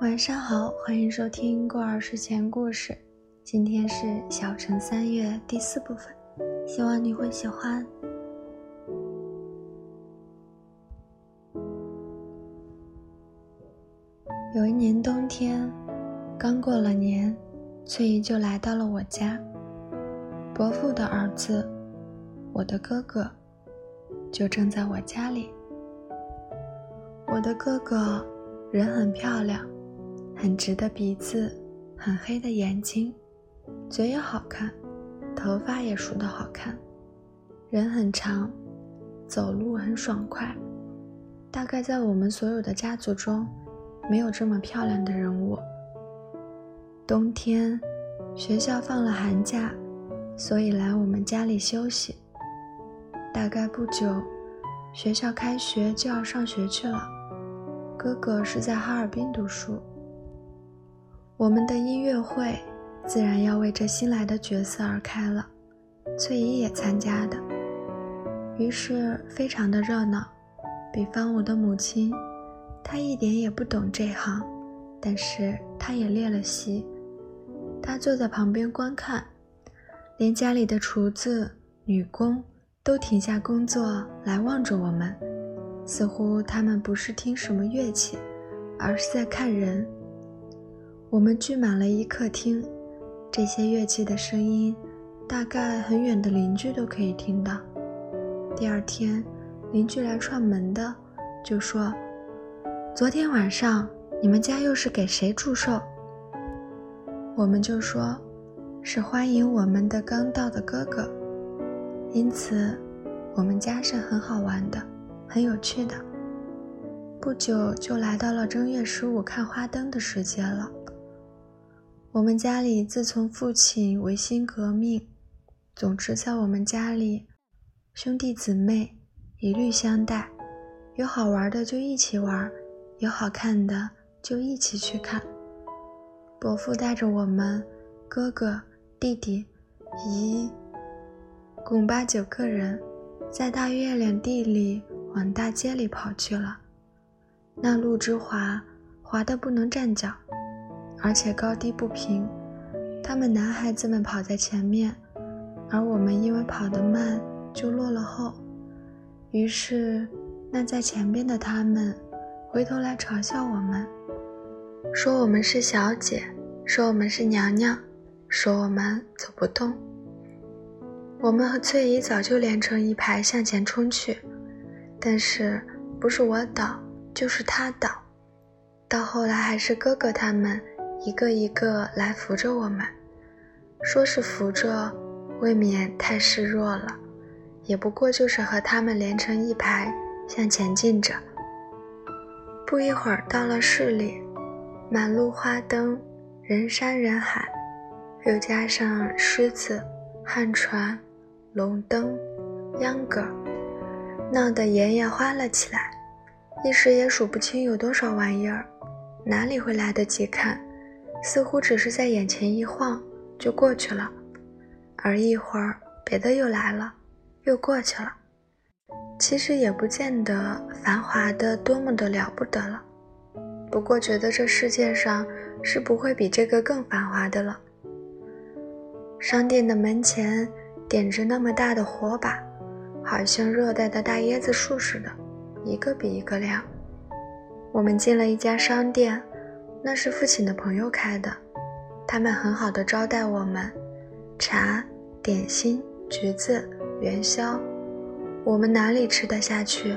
晚上好，欢迎收听过儿睡前故事。今天是小城三月第四部分，希望你会喜欢。有一年冬天，刚过了年，翠姨就来到了我家。伯父的儿子，我的哥哥，就正在我家里。我的哥哥人很漂亮。很直的鼻子，很黑的眼睛，嘴也好看，头发也梳得好看，人很长，走路很爽快。大概在我们所有的家族中，没有这么漂亮的人物。冬天，学校放了寒假，所以来我们家里休息。大概不久，学校开学就要上学去了。哥哥是在哈尔滨读书。我们的音乐会自然要为这新来的角色而开了，翠姨也参加的，于是非常的热闹。比方我的母亲，她一点也不懂这行，但是她也练了习。她坐在旁边观看，连家里的厨子、女工都停下工作来望着我们，似乎他们不是听什么乐器，而是在看人。我们聚满了一客厅，这些乐器的声音，大概很远的邻居都可以听到。第二天，邻居来串门的，就说：“昨天晚上你们家又是给谁祝寿？”我们就说：“是欢迎我们的刚到的哥哥。”因此，我们家是很好玩的，很有趣的。不久就来到了正月十五看花灯的时节了。我们家里自从父亲维新革命，总之在我们家里，兄弟姊妹一律相待，有好玩的就一起玩，有好看的就一起去看。伯父带着我们哥哥、弟弟、姨，共八九个人，在大月亮地里往大街里跑去了。那路之滑，滑得不能站脚。而且高低不平，他们男孩子们跑在前面，而我们因为跑得慢就落了后。于是，那在前边的他们回头来嘲笑我们，说我们是小姐，说我们是娘娘，说我们走不动。我们和翠姨早就连成一排向前冲去，但是不是我倒就是他倒，到后来还是哥哥他们。一个一个来扶着我们，说是扶着，未免太示弱了，也不过就是和他们连成一排向前进着。不一会儿到了市里，满路花灯，人山人海，又加上狮子、旱船、龙灯、秧歌，闹得眼也花了起来，一时也数不清有多少玩意儿，哪里会来得及看？似乎只是在眼前一晃就过去了，而一会儿别的又来了，又过去了。其实也不见得繁华的多么的了不得了，不过觉得这世界上是不会比这个更繁华的了。商店的门前点着那么大的火把，好像热带的大椰子树似的，一个比一个亮。我们进了一家商店。那是父亲的朋友开的，他们很好的招待我们，茶、点心、橘子、元宵，我们哪里吃得下去？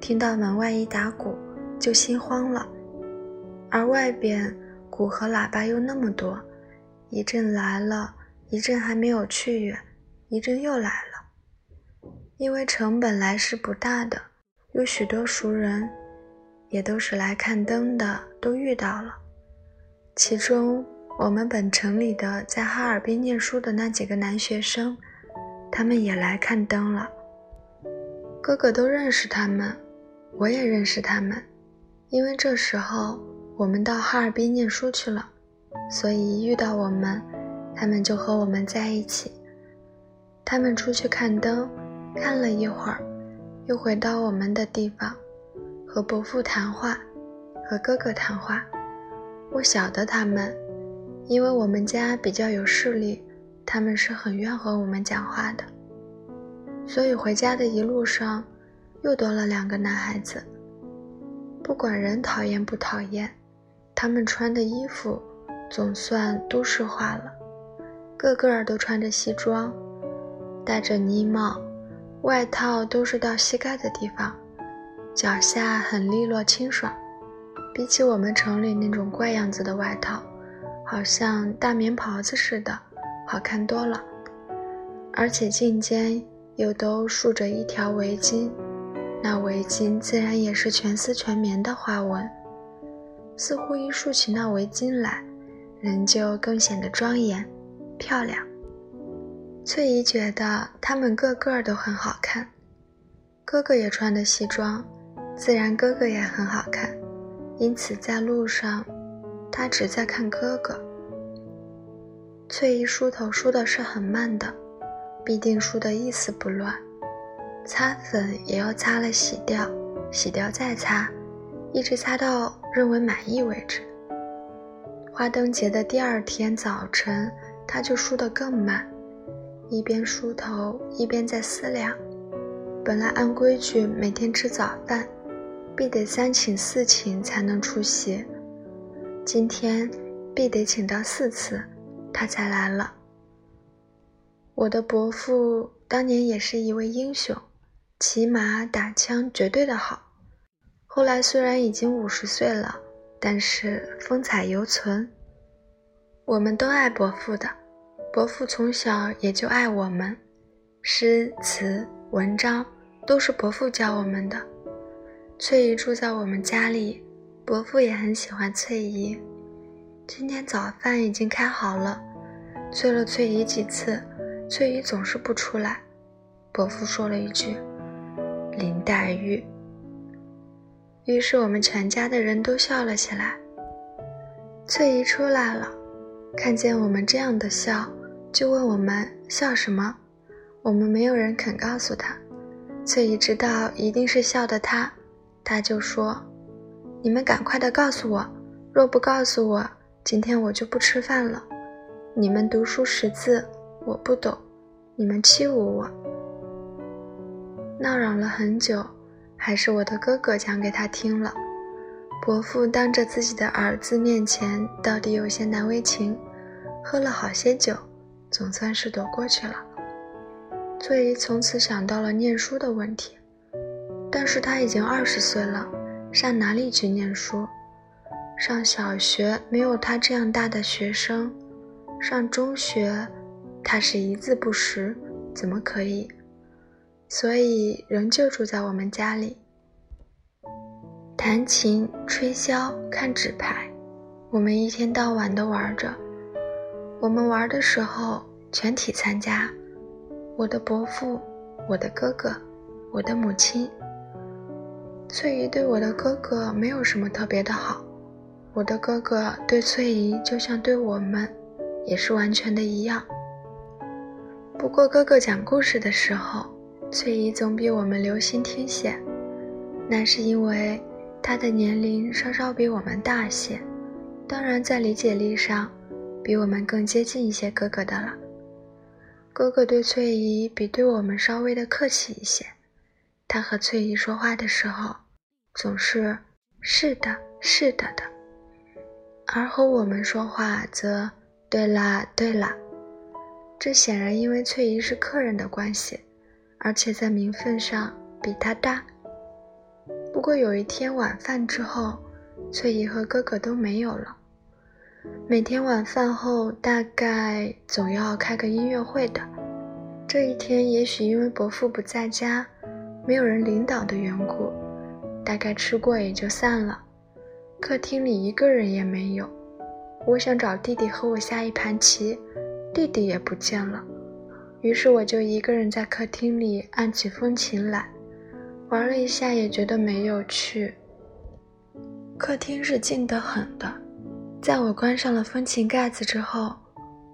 听到门外一打鼓，就心慌了。而外边鼓和喇叭又那么多，一阵来了，一阵还没有去远，一阵又来了。因为城本来是不大的，有许多熟人，也都是来看灯的，都遇到了。其中，我们本城里的在哈尔滨念书的那几个男学生，他们也来看灯了。哥哥都认识他们，我也认识他们，因为这时候我们到哈尔滨念书去了，所以一遇到我们，他们就和我们在一起。他们出去看灯，看了一会儿，又回到我们的地方，和伯父谈话，和哥哥谈话。我晓得他们，因为我们家比较有势力，他们是很愿和我们讲话的。所以回家的一路上，又多了两个男孩子。不管人讨厌不讨厌，他们穿的衣服总算都市化了，个个都穿着西装，戴着呢帽，外套都是到膝盖的地方，脚下很利落清爽。比起我们城里那种怪样子的外套，好像大棉袍子似的，好看多了。而且颈间又都束着一条围巾，那围巾自然也是全丝全棉的花纹。似乎一束起那围巾来，人就更显得庄严、漂亮。翠姨觉得他们个个都很好看，哥哥也穿的西装，自然哥哥也很好看。因此，在路上，他只在看哥哥。翠姨梳头梳的是很慢的，必定梳得一丝不乱。擦粉也要擦了洗掉，洗掉再擦，一直擦到认为满意为止。花灯节的第二天早晨，他就梳得更慢，一边梳头一边在思量：本来按规矩每天吃早饭。必得三请四请才能出席，今天必得请到四次，他才来了。我的伯父当年也是一位英雄，骑马打枪绝对的好。后来虽然已经五十岁了，但是风采犹存。我们都爱伯父的，伯父从小也就爱我们，诗词文章都是伯父教我们的。翠姨住在我们家里，伯父也很喜欢翠姨。今天早饭已经开好了，催了翠姨几次，翠姨总是不出来。伯父说了一句：“林黛玉。”于是我们全家的人都笑了起来。翠姨出来了，看见我们这样的笑，就问我们笑什么。我们没有人肯告诉她。翠姨知道一定是笑的她。他就说：“你们赶快的告诉我，若不告诉我，今天我就不吃饭了。你们读书识字，我不懂，你们欺侮我。”闹嚷了很久，还是我的哥哥讲给他听了。伯父当着自己的儿子面前，到底有些难为情，喝了好些酒，总算是躲过去了。翠姨从此想到了念书的问题。但是他已经二十岁了，上哪里去念书？上小学没有他这样大的学生，上中学，他是一字不识，怎么可以？所以仍旧住在我们家里，弹琴、吹箫、看纸牌，我们一天到晚的玩着。我们玩的时候，全体参加，我的伯父，我的哥哥，我的母亲。翠姨对我的哥哥没有什么特别的好，我的哥哥对翠姨就像对我们，也是完全的一样。不过哥哥讲故事的时候，翠姨总比我们留心听些，那是因为他的年龄稍稍比我们大些，当然在理解力上，比我们更接近一些哥哥的了。哥哥对翠姨比对我们稍微的客气一些。他和翠姨说话的时候，总是是的，是的的；而和我们说话则对啦，对啦。这显然因为翠姨是客人的关系，而且在名分上比他大。不过有一天晚饭之后，翠姨和哥哥都没有了。每天晚饭后，大概总要开个音乐会的。这一天，也许因为伯父不在家。没有人领导的缘故，大概吃过也就散了。客厅里一个人也没有。我想找弟弟和我下一盘棋，弟弟也不见了。于是我就一个人在客厅里按起风琴来，玩了一下也觉得没有趣。客厅是静得很的，在我关上了风琴盖子之后，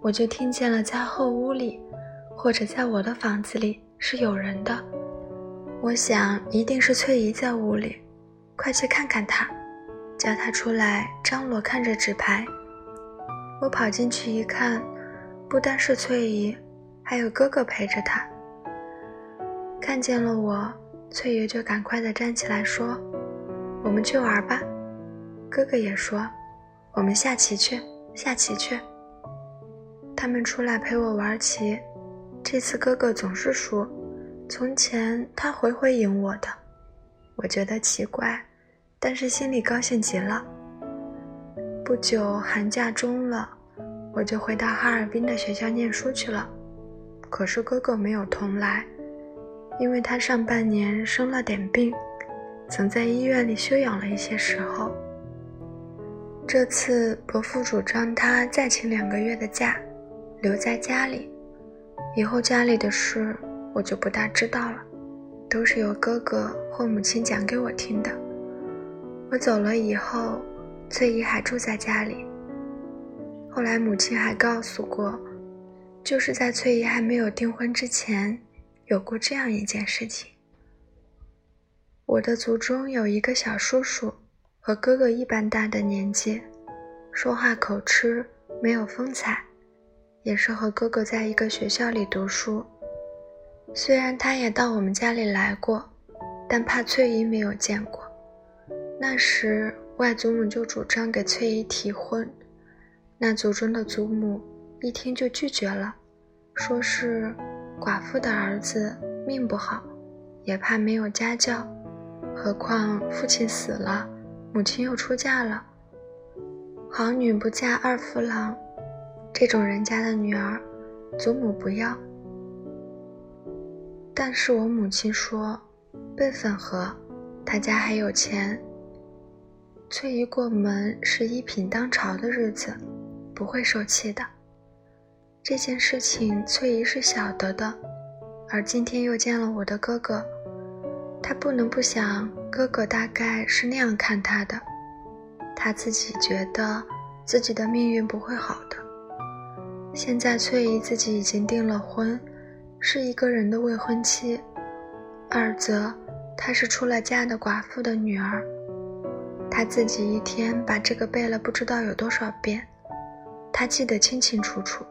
我就听见了在后屋里，或者在我的房子里是有人的。我想一定是翠姨在屋里，快去看看她。叫她出来张罗看着纸牌。我跑进去一看，不单是翠姨，还有哥哥陪着她。看见了我，翠姨就赶快的站起来说：“我们去玩吧。”哥哥也说：“我们下棋去，下棋去。”他们出来陪我玩棋，这次哥哥总是输，从前他回回赢我的，我觉得奇怪，但是心里高兴极了。不久寒假终了，我就回到哈尔滨的学校念书去了，可是哥哥没有同来，因为他上半年生了点病，曾在医院里休养了一些时候。这次伯父主张他再请两个月的假。留在家里，以后家里的事我就不大知道了，都是由哥哥或母亲讲给我听的。我走了以后，翠姨还住在家里。后来母亲还告诉过，就是在翠姨还没有订婚之前，有过这样一件事情。我的族中有一个小叔叔，和哥哥一般大的年纪，说话口吃，没有风采。也是和哥哥在一个学校里读书，虽然他也到我们家里来过，但怕翠姨没有见过。那时外祖母就主张给翠姨提婚，那族中的祖母一听就拒绝了，说是寡妇的儿子命不好，也怕没有家教，何况父亲死了，母亲又出嫁了，好女不嫁二夫郎。这种人家的女儿，祖母不要。但是我母亲说，辈分和，他家还有钱。翠姨过门是一品当朝的日子，不会受气的。这件事情翠姨是晓得的，而今天又见了我的哥哥，她不能不想哥哥大概是那样看她的，她自己觉得自己的命运不会好的。现在翠姨自己已经订了婚，是一个人的未婚妻；二则她是出了嫁的寡妇的女儿。她自己一天把这个背了不知道有多少遍，她记得清清楚楚。